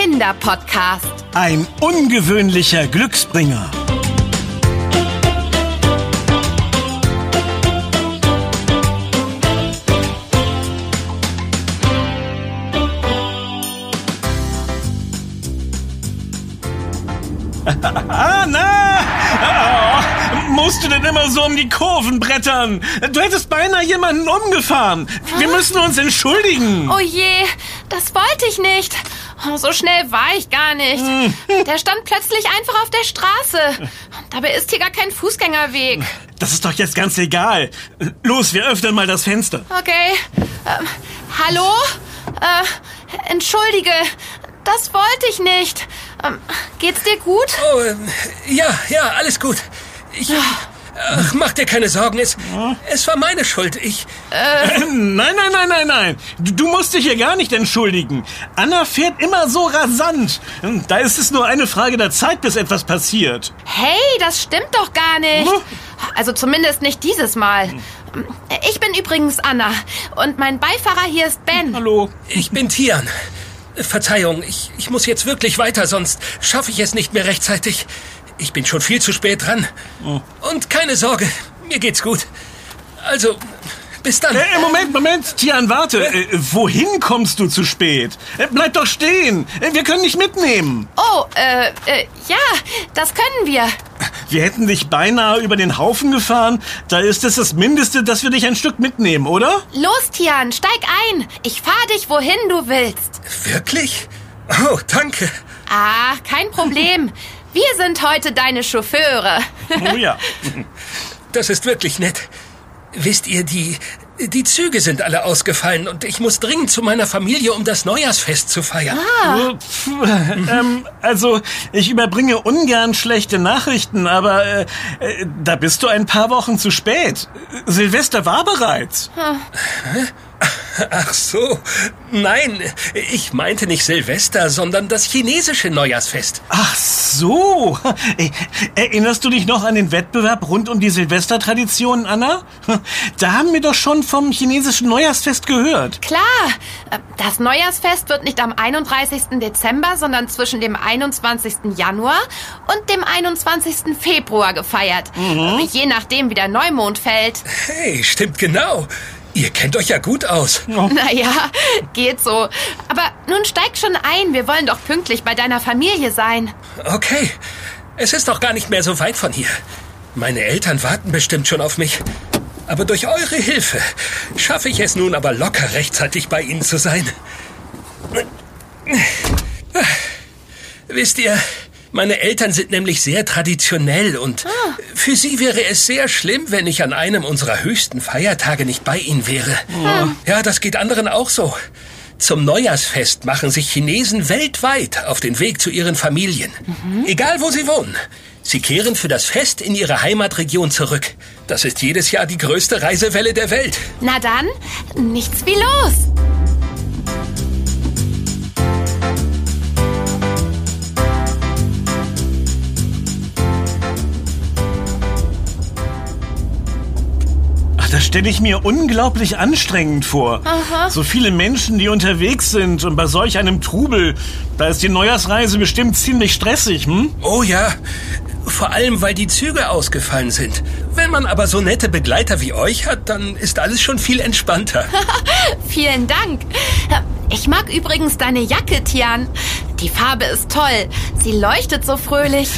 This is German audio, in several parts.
Kinderpodcast. Ein ungewöhnlicher Glücksbringer. Ah, na! Oh, musst du denn immer so um die Kurven brettern? Du hättest beinahe jemanden umgefahren. Wir müssen uns entschuldigen. Oh je, das wollte ich nicht. Oh, so schnell war ich gar nicht. Der stand plötzlich einfach auf der Straße. Dabei ist hier gar kein Fußgängerweg. Das ist doch jetzt ganz egal. Los, wir öffnen mal das Fenster. Okay. Ähm, hallo? Äh, entschuldige, das wollte ich nicht. Ähm, geht's dir gut? Oh, ähm, ja, ja, alles gut. Ich. Ach, mach dir keine Sorgen, es, es war meine Schuld. Ich. Nein, nein, nein, nein, nein. Du, du musst dich hier gar nicht entschuldigen. Anna fährt immer so rasant. Da ist es nur eine Frage der Zeit, bis etwas passiert. Hey, das stimmt doch gar nicht. Hm? Also zumindest nicht dieses Mal. Ich bin übrigens Anna und mein Beifahrer hier ist Ben. Hallo. Ich bin Tian. Verzeihung, ich, ich muss jetzt wirklich weiter, sonst schaffe ich es nicht mehr rechtzeitig. Ich bin schon viel zu spät dran. Und keine Sorge, mir geht's gut. Also, bis dann. Äh, Moment, Moment. Tian, warte. Äh, wohin kommst du zu spät? Äh, bleib doch stehen. Äh, wir können dich mitnehmen. Oh, äh, äh, ja, das können wir. Wir hätten dich beinahe über den Haufen gefahren. Da ist es das Mindeste, dass wir dich ein Stück mitnehmen, oder? Los, Tian, steig ein. Ich fahr dich, wohin du willst. Wirklich? Oh, danke. Ah, kein Problem. Wir sind heute deine Chauffeure. Oh ja. Das ist wirklich nett. Wisst ihr, die, die Züge sind alle ausgefallen und ich muss dringend zu meiner Familie, um das Neujahrsfest zu feiern. ähm, also, ich überbringe ungern schlechte Nachrichten, aber äh, äh, da bist du ein paar Wochen zu spät. Silvester war bereits. Ach so. Nein, ich meinte nicht Silvester, sondern das chinesische Neujahrsfest. Ach so. Äh, Erinnerst du dich noch an den Wettbewerb rund um die Silvestertraditionen, Anna? Da haben wir doch schon vom chinesischen Neujahrsfest gehört. Klar, äh, das Neujahrsfest wird nicht am 31. Dezember, sondern zwischen dem 21. Januar und dem 21. Februar gefeiert. Je nachdem, wie der Neumond fällt. Hey, stimmt genau. Ihr kennt euch ja gut aus. Naja, geht so. Aber nun steig schon ein, wir wollen doch pünktlich bei deiner Familie sein. Okay, es ist doch gar nicht mehr so weit von hier. Meine Eltern warten bestimmt schon auf mich. Aber durch eure Hilfe schaffe ich es nun aber locker rechtzeitig bei Ihnen zu sein. Wisst ihr, meine Eltern sind nämlich sehr traditionell und für sie wäre es sehr schlimm, wenn ich an einem unserer höchsten Feiertage nicht bei ihnen wäre. Ja, das geht anderen auch so. Zum Neujahrsfest machen sich Chinesen weltweit auf den Weg zu ihren Familien. Egal wo sie wohnen. Sie kehren für das Fest in ihre Heimatregion zurück. Das ist jedes Jahr die größte Reisewelle der Welt. Na dann, nichts wie los. Das stelle ich mir unglaublich anstrengend vor. So viele Menschen, die unterwegs sind und bei solch einem Trubel, da ist die Neujahrsreise bestimmt ziemlich stressig, hm? Oh ja, vor allem weil die Züge ausgefallen sind. Wenn man aber so nette Begleiter wie euch hat, dann ist alles schon viel entspannter. Vielen Dank. Ich mag übrigens deine Jacke, Tian. Die Farbe ist toll. Sie leuchtet so fröhlich.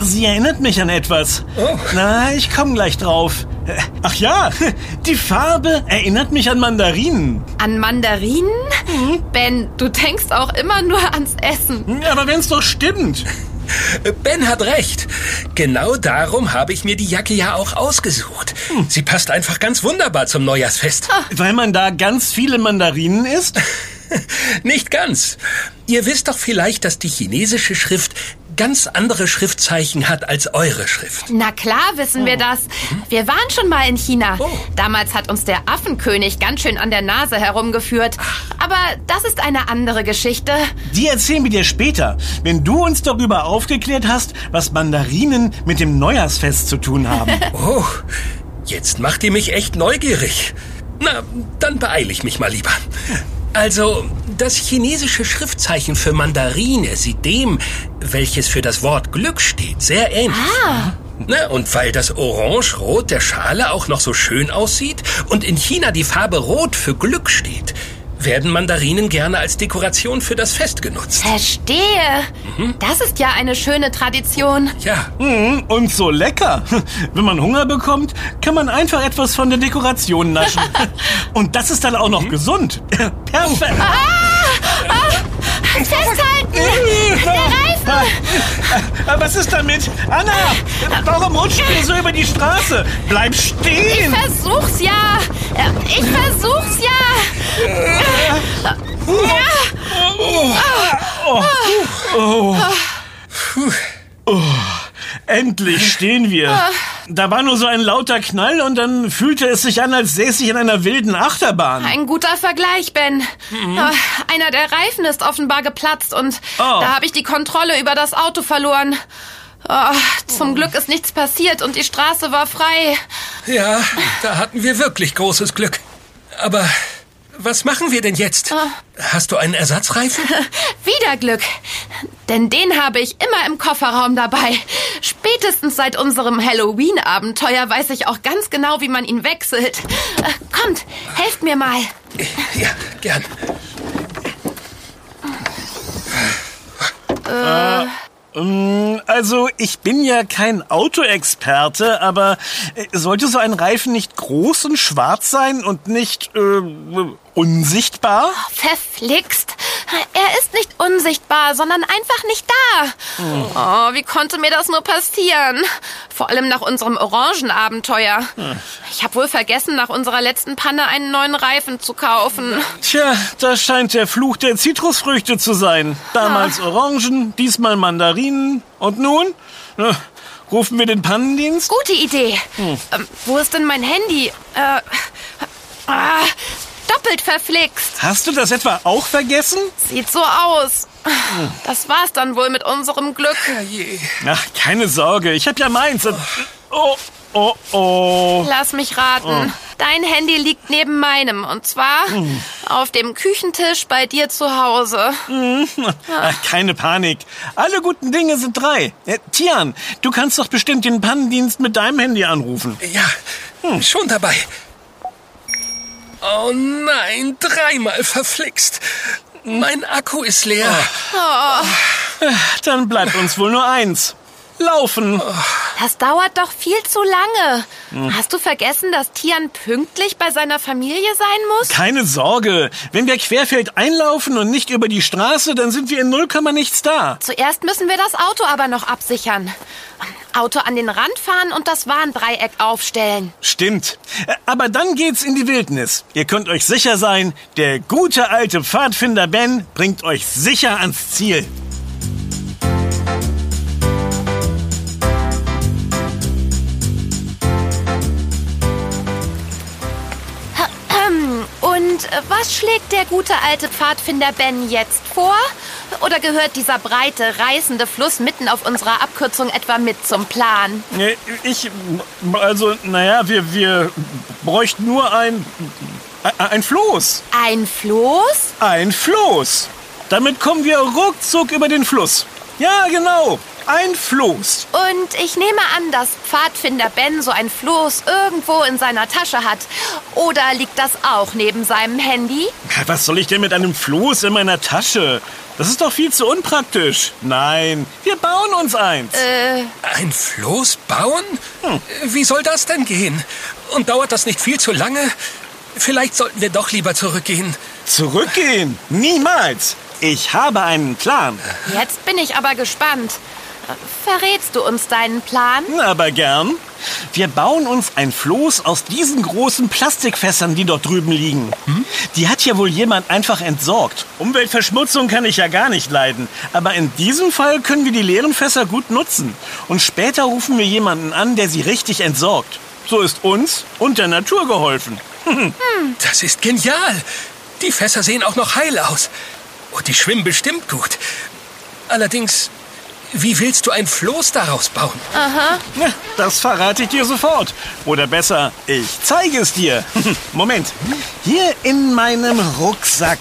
Sie erinnert mich an etwas. Oh. Na, ich komme gleich drauf. Äh, Ach ja, die Farbe erinnert mich an Mandarinen. An Mandarinen? Ben, du denkst auch immer nur ans Essen. Aber wenn's doch stimmt. Ben hat recht. Genau darum habe ich mir die Jacke ja auch ausgesucht. Sie passt einfach ganz wunderbar zum Neujahrsfest. Weil man da ganz viele Mandarinen isst? Nicht ganz. Ihr wisst doch vielleicht, dass die chinesische Schrift ganz andere Schriftzeichen hat als eure Schrift. Na klar wissen wir das. Wir waren schon mal in China. Oh. Damals hat uns der Affenkönig ganz schön an der Nase herumgeführt. Aber das ist eine andere Geschichte. Die erzählen wir dir später, wenn du uns darüber aufgeklärt hast, was Mandarinen mit dem Neujahrsfest zu tun haben. Oh, jetzt macht ihr mich echt neugierig. Na, dann beeile ich mich mal lieber. Also, das chinesische Schriftzeichen für Mandarine sieht dem, welches für das Wort Glück steht, sehr ähnlich. Ah. Ne, und weil das Orange-Rot der Schale auch noch so schön aussieht und in China die Farbe Rot für Glück steht, werden Mandarinen gerne als Dekoration für das Fest genutzt. Verstehe. Mhm. Das ist ja eine schöne Tradition. Ja. Mhm, und so lecker. Wenn man Hunger bekommt, kann man einfach etwas von der Dekoration naschen. und das ist dann auch noch mhm. gesund. Perfekt. Ah, ah, festhalten! Der Reifen! Was ist damit? Anna! Warum rutscht ihr so über die Straße? Bleib stehen! Ich versuch's ja! Ich versuch's ja! Oh. Oh. Endlich stehen wir. Da war nur so ein lauter Knall und dann fühlte es sich an, als säße ich in einer wilden Achterbahn. Ein guter Vergleich, Ben. Mhm. Einer der Reifen ist offenbar geplatzt und oh. da habe ich die Kontrolle über das Auto verloren. Oh, zum Glück ist nichts passiert und die Straße war frei. Ja, da hatten wir wirklich großes Glück. Aber was machen wir denn jetzt? Oh. Hast du einen Ersatzreifen? Wieder Glück. Denn den habe ich immer im Kofferraum dabei. Spätestens seit unserem Halloween-Abenteuer weiß ich auch ganz genau, wie man ihn wechselt. Äh, kommt, helft mir mal. Ja, gern. Äh. Ähm, also, ich bin ja kein Autoexperte, aber äh, sollte so ein Reifen nicht groß und schwarz sein und nicht äh, unsichtbar? Verflixt. Er ist nicht unsichtbar, sondern einfach nicht da. Hm. Oh, wie konnte mir das nur passieren? Vor allem nach unserem Orangenabenteuer. Hm. Ich habe wohl vergessen, nach unserer letzten Panne einen neuen Reifen zu kaufen. Tja, das scheint der Fluch der Zitrusfrüchte zu sein. Damals ah. Orangen, diesmal Mandarinen. Und nun? Na, rufen wir den Pannendienst? Gute Idee. Hm. Ähm, wo ist denn mein Handy? Äh, ah, doppelt verflixt. Hast du das etwa auch vergessen? Sieht so aus. Das war's dann wohl mit unserem Glück. Ach, keine Sorge, ich hab ja meins. Oh, oh, oh. Lass mich raten. Oh. Dein Handy liegt neben meinem. Und zwar hm. auf dem Küchentisch bei dir zu Hause. Hm. Ach, keine Panik. Alle guten Dinge sind drei. Äh, Tian, du kannst doch bestimmt den Pannendienst mit deinem Handy anrufen. Ja, hm. schon dabei. Oh nein, dreimal verflixt. Mein Akku ist leer. Oh. Dann bleibt uns wohl nur eins. Laufen. Das dauert doch viel zu lange. Hm. Hast du vergessen, dass Tian pünktlich bei seiner Familie sein muss? Keine Sorge. Wenn wir querfeld einlaufen und nicht über die Straße, dann sind wir in null nichts da. Zuerst müssen wir das Auto aber noch absichern. Auto an den Rand fahren und das Warndreieck aufstellen. Stimmt. Aber dann geht's in die Wildnis. Ihr könnt euch sicher sein, der gute alte Pfadfinder Ben bringt euch sicher ans Ziel. Und äh, was schlägt der gute alte Pfadfinder Ben jetzt vor? Oder gehört dieser breite, reißende Fluss mitten auf unserer Abkürzung etwa mit zum Plan? Ich, also, naja, wir, wir bräuchten nur ein, ein Floß. Ein Floß? Ein Floß. Damit kommen wir ruckzuck über den Fluss. Ja, genau. Ein Floß. Und ich nehme an, dass Pfadfinder Ben so ein Floß irgendwo in seiner Tasche hat. Oder liegt das auch neben seinem Handy? Was soll ich denn mit einem Floß in meiner Tasche? Das ist doch viel zu unpraktisch. Nein, wir bauen uns eins. Äh. Ein Floß bauen? Hm. Wie soll das denn gehen? Und dauert das nicht viel zu lange? Vielleicht sollten wir doch lieber zurückgehen. Zurückgehen? Niemals. Ich habe einen Plan. Jetzt bin ich aber gespannt. Verrätst du uns deinen Plan? Aber gern. Wir bauen uns ein Floß aus diesen großen Plastikfässern, die dort drüben liegen. Hm? Die hat ja wohl jemand einfach entsorgt. Umweltverschmutzung kann ich ja gar nicht leiden. Aber in diesem Fall können wir die leeren Fässer gut nutzen. Und später rufen wir jemanden an, der sie richtig entsorgt. So ist uns und der Natur geholfen. Hm. Das ist genial. Die Fässer sehen auch noch heil aus. Und die schwimmen bestimmt gut. Allerdings Wie willst du ein Floß daraus bauen? Aha. Ja, das verrate ich dir sofort. Oder besser, ich zeige es dir. Moment. Hier in meinem Rucksack.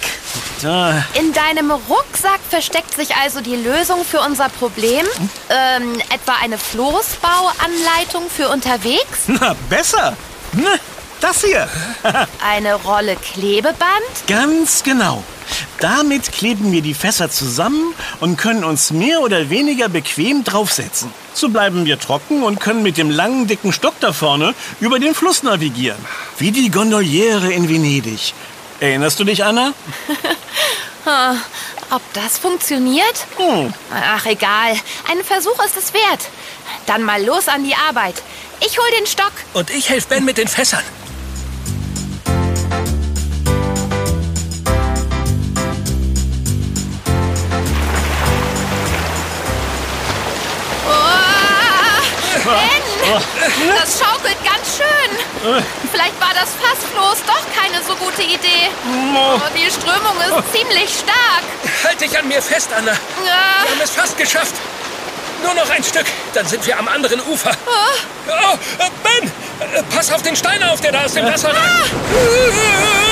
Da. In deinem Rucksack versteckt sich also die Lösung für unser Problem? Ähm, etwa eine Floßbauanleitung für unterwegs? Na, besser. Das hier. Eine Rolle Klebeband? Ganz genau. Damit kleben wir die Fässer zusammen und können uns mehr oder weniger bequem draufsetzen. So bleiben wir trocken und können mit dem langen, dicken Stock da vorne über den Fluss navigieren. Wie die Gondoliere in Venedig. Erinnerst du dich, Anna? Ob das funktioniert? Hm. Ach, egal. Ein Versuch ist es wert. Dann mal los an die Arbeit. Ich hol den Stock. Und ich helfe Ben mit den Fässern. Das schaukelt ganz schön. Vielleicht war das Fassfloß doch keine so gute Idee. Oh, die Strömung ist ziemlich stark. Halt dich an mir fest, Anna. Wir haben es fast geschafft. Nur noch ein Stück, dann sind wir am anderen Ufer. Oh, äh, Ben, äh, pass auf den Stein auf, der da aus dem Wasser ragt.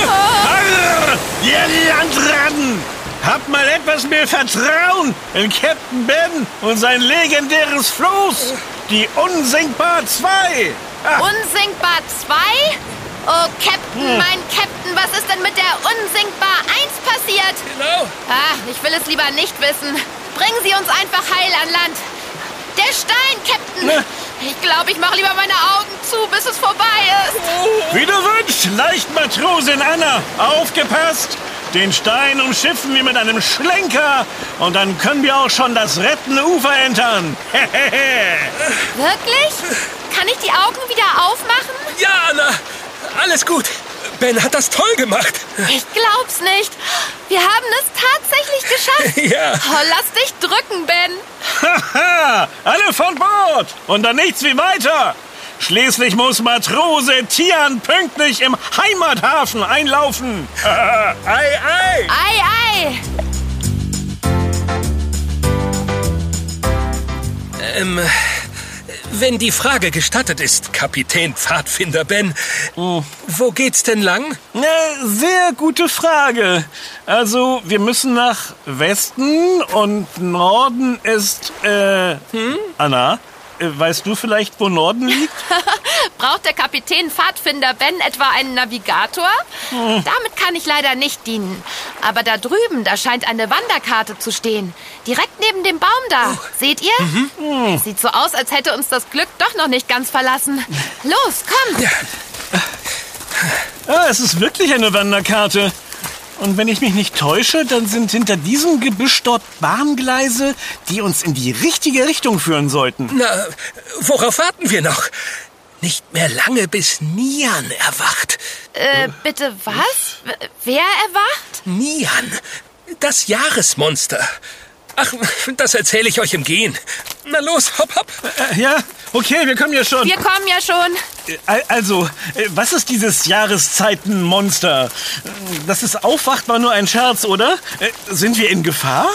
Arr, ihr Landratten! Habt mal etwas mehr Vertrauen in Captain Ben und sein legendäres Floß, die Unsinkbar 2. Ah, Unsinkbar 2? Oh, Captain, mein Captain, was ist denn mit der Unsinkbar 1 passiert? Genau. Ach, ich will es lieber nicht wissen. Bringen Sie uns einfach heil an Land. Der Stein, Captain. Ne. Ich glaube, ich mache lieber meine Augen zu, bis es vorbei ist. wie du wünschst, Leichtmatrosin Anna. Aufgepasst! Den Stein umschiffen wir mit einem Schlenker und dann können wir auch schon das rettende Ufer entern. Wirklich? Kann ich die Augen wieder aufmachen? Ja, Anna, alles gut. Ben hat das toll gemacht. Ich glaub's nicht. Wir haben es tatsächlich geschafft. Ja. Oh, lass dich drücken, Ben. Haha, alle von Bord und dann nichts wie weiter. Schließlich muss Matrose Tian pünktlich im Heimathafen einlaufen. ei, ei. Ei, ei. Ähm, wenn die Frage gestattet ist, Kapitän Pfadfinder Ben, wo geht's denn lang? Äh, Sehr gute Frage. Also, wir müssen nach Westen und Norden ist, äh, Anna, äh, weißt du vielleicht, wo Norden liegt? Braucht der Kapitän Pfadfinder Ben etwa einen Navigator? Damit kann ich leider nicht dienen. Aber da drüben, da scheint eine Wanderkarte zu stehen. Direkt neben dem Baum da. Seht ihr? Sieht so aus, als hätte uns das Glück doch noch nicht ganz verlassen. Los, komm! Ah, es ist wirklich eine Wanderkarte. Und wenn ich mich nicht täusche, dann sind hinter diesem Gebüsch dort Bahngleise, die uns in die richtige Richtung führen sollten. Na, worauf warten wir noch? Nicht mehr lange, bis Nian erwacht. Äh, bitte was? Wer erwacht? Nian, das Jahresmonster. Ach, das erzähle ich euch im Gehen. Na los, hopp, hopp. Äh, ja, okay, wir kommen ja schon. Wir kommen ja schon. Äh, Also, äh, was ist dieses Jahreszeitenmonster? Dass es aufwacht, war nur ein Scherz, oder? Sind wir in Gefahr?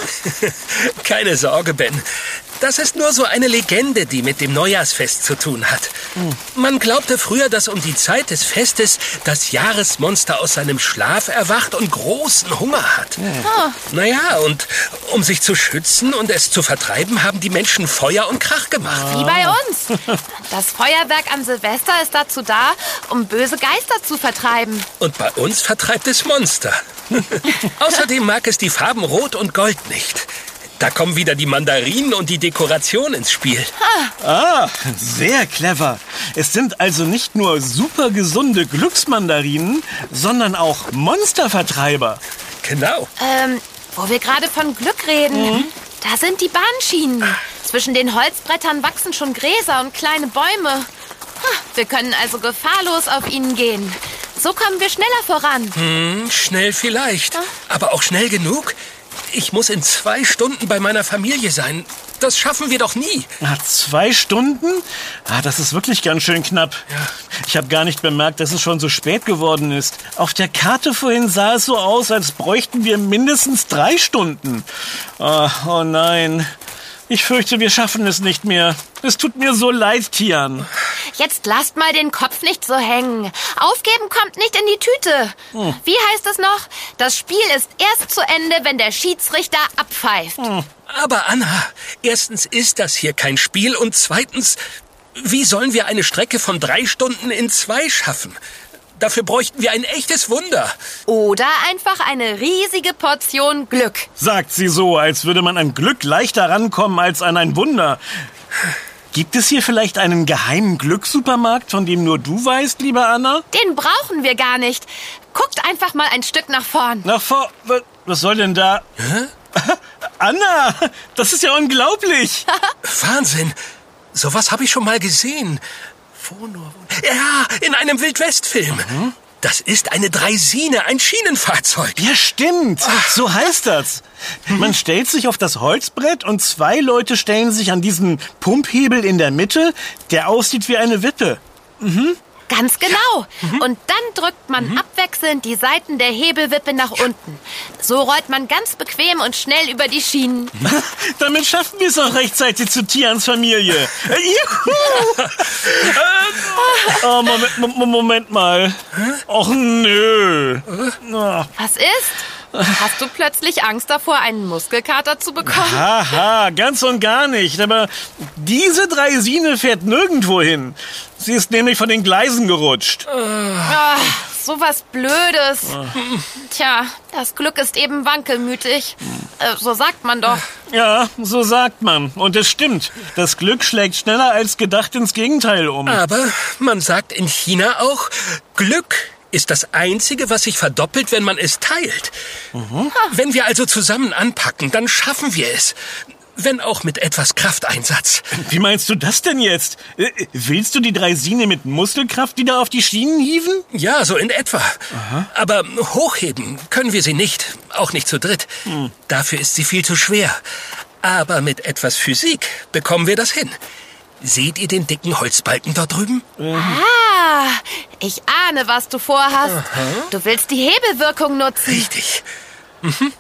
Keine Sorge, Ben. Das ist nur so eine Legende, die mit dem Neujahrsfest zu tun hat. Man glaubte früher, dass um die Zeit des Festes das Jahresmonster aus seinem Schlaf erwacht und großen Hunger hat. Naja, und um sich zu schützen und es zu vertreiben, haben die Menschen Feuer und Krach gemacht. Wie bei uns. Das Feuerwerk an Silvester ist dazu da, um böse Geister zu vertreiben. Und bei uns vertreibt es Monster. Außerdem mag es die Farben Rot und Gold nicht. Da kommen wieder die Mandarinen und die Dekoration ins Spiel. Ah, sehr clever. Es sind also nicht nur super gesunde Glücksmandarinen, sondern auch Monstervertreiber. Genau. Ähm, wo wir gerade von Glück reden, da sind die Bahnschienen. Zwischen den Holzbrettern wachsen schon Gräser und kleine Bäume. Wir können also gefahrlos auf ihnen gehen. So kommen wir schneller voran. Hm, schnell vielleicht. Aber auch schnell genug? Ich muss in zwei Stunden bei meiner Familie sein. Das schaffen wir doch nie. Ah, zwei Stunden? Ah, das ist wirklich ganz schön knapp. Ja. Ich habe gar nicht bemerkt, dass es schon so spät geworden ist. Auf der Karte vorhin sah es so aus, als bräuchten wir mindestens drei Stunden. Ah, oh nein. Ich fürchte, wir schaffen es nicht mehr. Es tut mir so leid, Tian. Jetzt lasst mal den Kopf nicht so hängen. Aufgeben kommt nicht in die Tüte. Hm. Wie heißt es noch? Das Spiel ist erst zu Ende, wenn der Schiedsrichter abpfeift. Hm. Aber Anna, erstens ist das hier kein Spiel und zweitens, wie sollen wir eine Strecke von drei Stunden in zwei schaffen? Dafür bräuchten wir ein echtes Wunder. Oder einfach eine riesige Portion Glück. Sagt sie so, als würde man an Glück leichter rankommen als an ein Wunder. Gibt es hier vielleicht einen geheimen Glückssupermarkt, von dem nur du weißt, liebe Anna? Den brauchen wir gar nicht. Guckt einfach mal ein Stück nach vorn. Nach vor. wa- Was soll denn da? Hä? Anna, das ist ja unglaublich. Wahnsinn. Sowas habe ich schon mal gesehen. Wo... Ja, in einem Wildwestfilm. Das ist eine Dreisine, ein Schienenfahrzeug. Ja, stimmt. So heißt das. Man stellt sich auf das Holzbrett und zwei Leute stellen sich an diesen Pumphebel in der Mitte, der aussieht wie eine Wippe. Ganz genau. Und dann drückt man abwechselnd die Seiten der Hebelwippe nach unten. So rollt man ganz bequem und schnell über die Schienen. Damit schaffen wir es auch rechtzeitig zu Tians Familie. Äh, Juhu! Äh, oh, Moment, Mo- Moment mal. Och nö. Na, Was ist? Hast du plötzlich Angst davor, einen Muskelkater zu bekommen? Haha, ganz und gar nicht. Aber diese Dreisine fährt nirgendwo hin. Sie ist nämlich von den Gleisen gerutscht. Ah, so was Blödes. Tja, das Glück ist eben wankelmütig. Äh, so sagt man doch. Ja, so sagt man. Und es stimmt. Das Glück schlägt schneller als gedacht ins Gegenteil um. Aber man sagt in China auch, Glück ist das Einzige, was sich verdoppelt, wenn man es teilt. Wenn wir also zusammen anpacken, dann schaffen wir es. Wenn auch mit etwas Krafteinsatz. Wie meinst du das denn jetzt? Äh, Willst du die Dreisine mit Muskelkraft wieder auf die Schienen hieven? Ja, so in etwa. Aber hochheben können wir sie nicht. Auch nicht zu dritt. Dafür ist sie viel zu schwer. Aber mit etwas Physik bekommen wir das hin. Seht ihr den dicken Holzbalken dort drüben? Ah, ich ahne, was du vorhast. Du willst die Hebelwirkung nutzen. Richtig.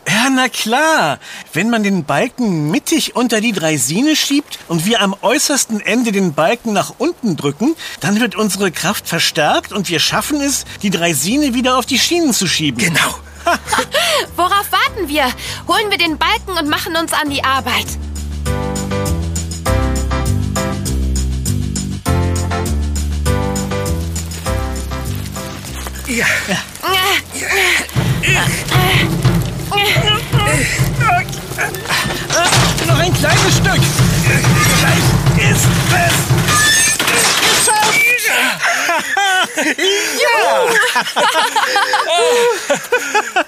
Ja, na klar. Wenn man den Balken mittig unter die Dreisine schiebt und wir am äußersten Ende den Balken nach unten drücken, dann wird unsere Kraft verstärkt und wir schaffen es, die Dreisine wieder auf die Schienen zu schieben. Genau. Worauf warten wir? Holen wir den Balken und machen uns an die Arbeit. Ja. Noch ein kleines Stück. Gleich ist es geschafft.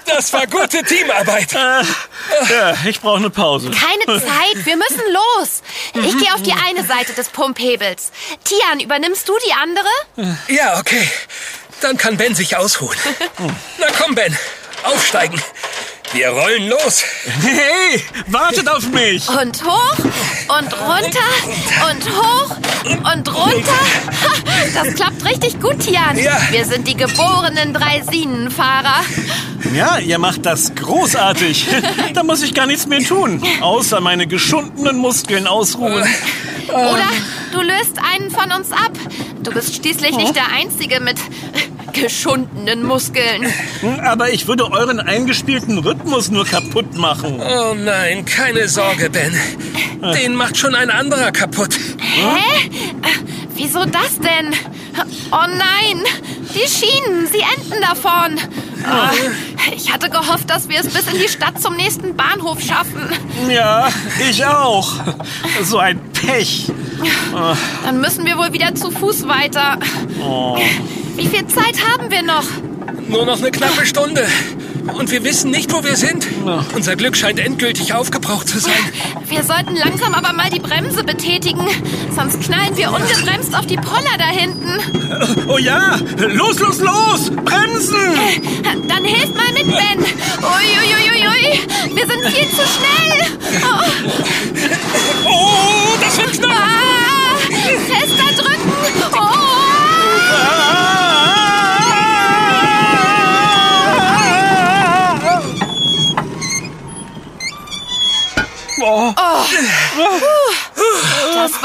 Das war gute Teamarbeit. Ja, ich brauche eine Pause. Keine Zeit, wir müssen los. Ich gehe auf die eine Seite des Pumphebels. Tian, übernimmst du die andere? Ja, okay. Dann kann Ben sich ausruhen. Na komm, Ben. Aufsteigen. Wir rollen los. Hey, wartet auf mich. Und hoch und runter und hoch und runter. Das klappt richtig gut, Tian. Ja. Wir sind die geborenen Dreisinenfahrer. Ja, ihr macht das großartig. Da muss ich gar nichts mehr tun, außer meine geschundenen Muskeln ausruhen. Oder du löst einen von uns ab. Du bist schließlich nicht der Einzige mit geschundenen Muskeln. Aber ich würde euren eingespielten Rhythmus nur kaputt machen. Oh nein, keine Sorge, Ben. Den macht schon ein anderer kaputt. Hä? Wieso das denn? Oh nein, die Schienen, sie enden davon. Ah, ich hatte gehofft, dass wir es bis in die Stadt zum nächsten Bahnhof schaffen. Ja, ich auch. So ein Pech. Dann müssen wir wohl wieder zu Fuß weiter. Wie viel Zeit haben wir noch? Nur noch eine knappe Stunde. Und wir wissen nicht, wo wir sind. Unser Glück scheint endgültig aufgebraucht zu sein. Wir sollten langsam aber mal die Bremse betätigen. Sonst knallen wir ungebremst auf die Poller da hinten. Oh ja, los, los, los! Bremsen! Dann hilf mal mit,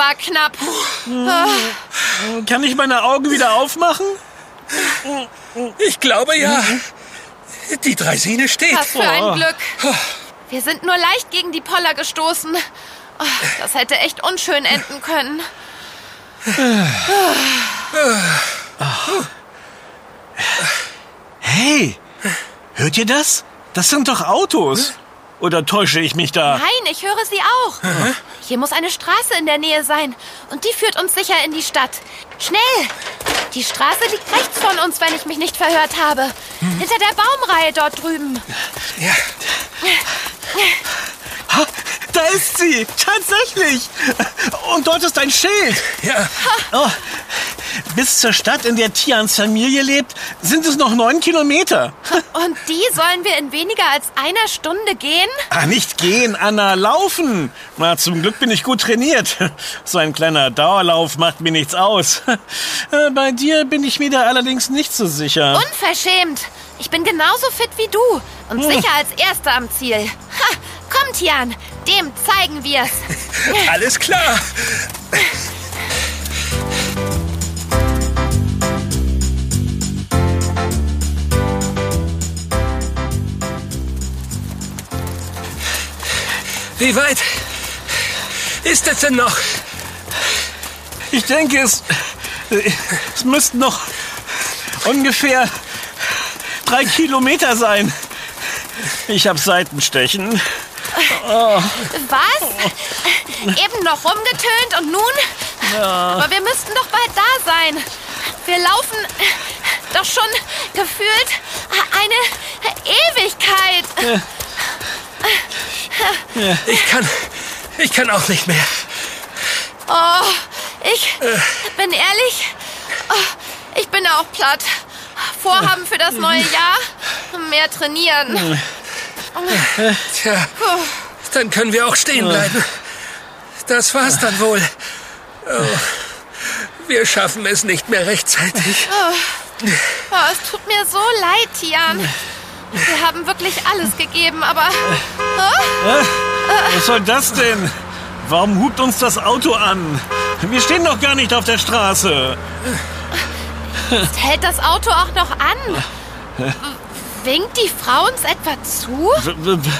war knapp. Kann ich meine Augen wieder aufmachen? Ich glaube ja. Die Draisine steht. Was für ein Glück. Wir sind nur leicht gegen die Poller gestoßen. Oh, Das hätte echt unschön enden können. Hey, hört ihr das? Das sind doch Autos. Oder täusche ich mich da? Nein, ich höre sie auch. Hier muss eine Straße in der Nähe sein. Und die führt uns sicher in die Stadt. Schnell! Die Straße liegt rechts von uns, wenn ich mich nicht verhört habe. Hinter der Baumreihe dort drüben. Ja. Da ist sie! Tatsächlich! Und dort ist ein Schild. Ja. Oh, bis zur Stadt, in der Tians Familie lebt, sind es noch neun Kilometer. Und die sollen wir in weniger als einer Stunde gehen? Ah, nicht gehen, Anna, laufen. Na, zum Glück bin ich gut trainiert. So ein kleiner Dauerlauf macht mir nichts aus. Bei dir bin ich mir da allerdings nicht so sicher. Unverschämt. Ich bin genauso fit wie du und sicher als Erster am Ziel. Ha, komm, Tian, dem zeigen wir's. Alles klar. Wie weit ist es denn noch? Ich denke, es, es müssten noch ungefähr drei Kilometer sein. Ich habe Seitenstechen. Was? Eben noch rumgetönt und nun? Aber wir müssten doch bald da sein. Wir laufen doch schon gefühlt eine Ewigkeit. Ich kann. Ich kann auch nicht mehr. Oh, ich bin ehrlich, oh, ich bin auch platt. Vorhaben für das neue Jahr? Mehr trainieren. Tja, dann können wir auch stehen bleiben. Das war's dann wohl. Oh, wir schaffen es nicht mehr rechtzeitig. Oh, es tut mir so leid, Tian. Wir haben wirklich alles gegeben, aber Was soll das denn? Warum hupt uns das Auto an? Wir stehen doch gar nicht auf der Straße. hält das Auto auch noch an? Winkt die Frau uns etwa zu?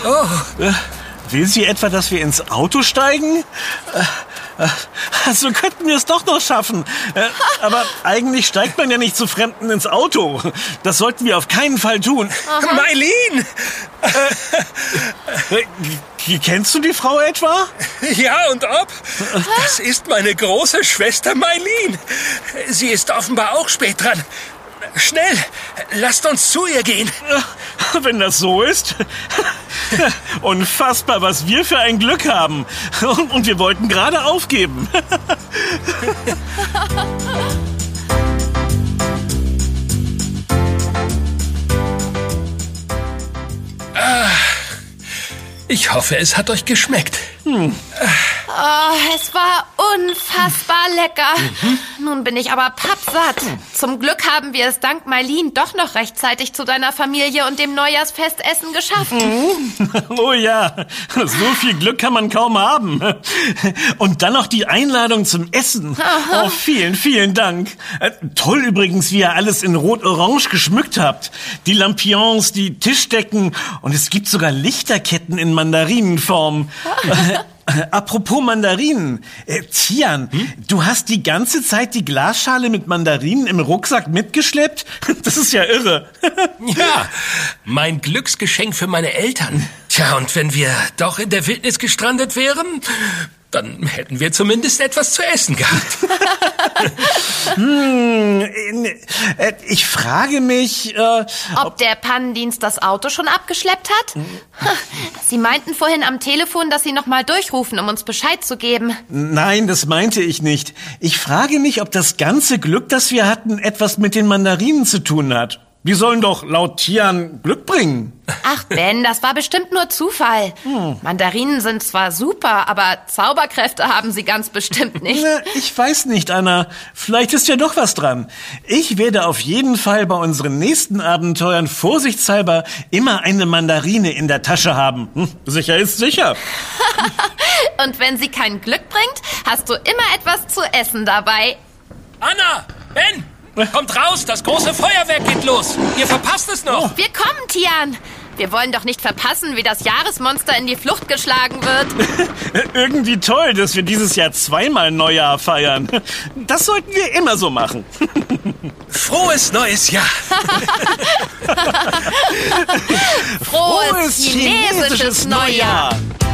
Oh, Will sie etwa, dass wir ins Auto steigen? Äh, äh, Also könnten wir es doch noch schaffen. Äh, Aber eigentlich steigt man ja nicht zu Fremden ins Auto. Das sollten wir auf keinen Fall tun. Mailin! Äh, g- Kennst du die Frau etwa? Ja, und ob? Das ist meine große Schwester Mailin. Sie ist offenbar auch spät dran. Schnell, lasst uns zu ihr gehen. Wenn das so ist. Unfassbar, was wir für ein Glück haben. Und wir wollten gerade aufgeben. Ich hoffe, es hat euch geschmeckt. Oh, es war unfassbar lecker. Nun bin ich aber pappsatt. Zum Glück haben wir es dank Marlene doch noch rechtzeitig zu deiner Familie und dem Neujahrsfestessen geschafft. Oh ja, so viel Glück kann man kaum haben. Und dann noch die Einladung zum Essen. Oh, vielen, vielen Dank. Äh, Toll übrigens, wie ihr alles in Rot-Orange geschmückt habt. Die Lampions, die Tischdecken und es gibt sogar Lichterketten in Mandarinenform. Äh, Apropos Mandarinen. Äh, Tian, du hast die ganze Zeit die Glasschale mit Mandarinen im Rucksack mitgeschleppt? Das ist ja irre. Ja, mein Glücksgeschenk für meine Eltern. Tja, und wenn wir doch in der Wildnis gestrandet wären, dann hätten wir zumindest etwas zu essen gehabt. Äh, Ich frage mich, äh, Ob der Pannendienst das Auto schon abgeschleppt hat? Sie meinten vorhin am Telefon, dass Sie noch mal durchrufen, um uns Bescheid zu geben. nein, das meinte ich nicht. Ich frage mich, ob das ganze Glück, das wir hatten, etwas mit den Mandarinen zu tun hat. Die sollen doch laut Tian Glück bringen. Ach Ben, das war bestimmt nur Zufall. Mandarinen sind zwar super, aber Zauberkräfte haben sie ganz bestimmt nicht. Na, ich weiß nicht, Anna. Vielleicht ist ja doch was dran. Ich werde auf jeden Fall bei unseren nächsten Abenteuern vorsichtshalber immer eine Mandarine in der Tasche haben. Hm, sicher ist sicher. Und wenn sie kein Glück bringt, hast du immer etwas zu essen dabei. Anna! Ben! Kommt raus, das große Feuerwerk geht los. Ihr verpasst es noch. Wir kommen, Tian. Wir wollen doch nicht verpassen, wie das Jahresmonster in die Flucht geschlagen wird. Irgendwie toll, dass wir dieses Jahr zweimal Neujahr feiern. Das sollten wir immer so machen. Frohes neues Jahr. Frohes, chinesisches, Neujahr. Das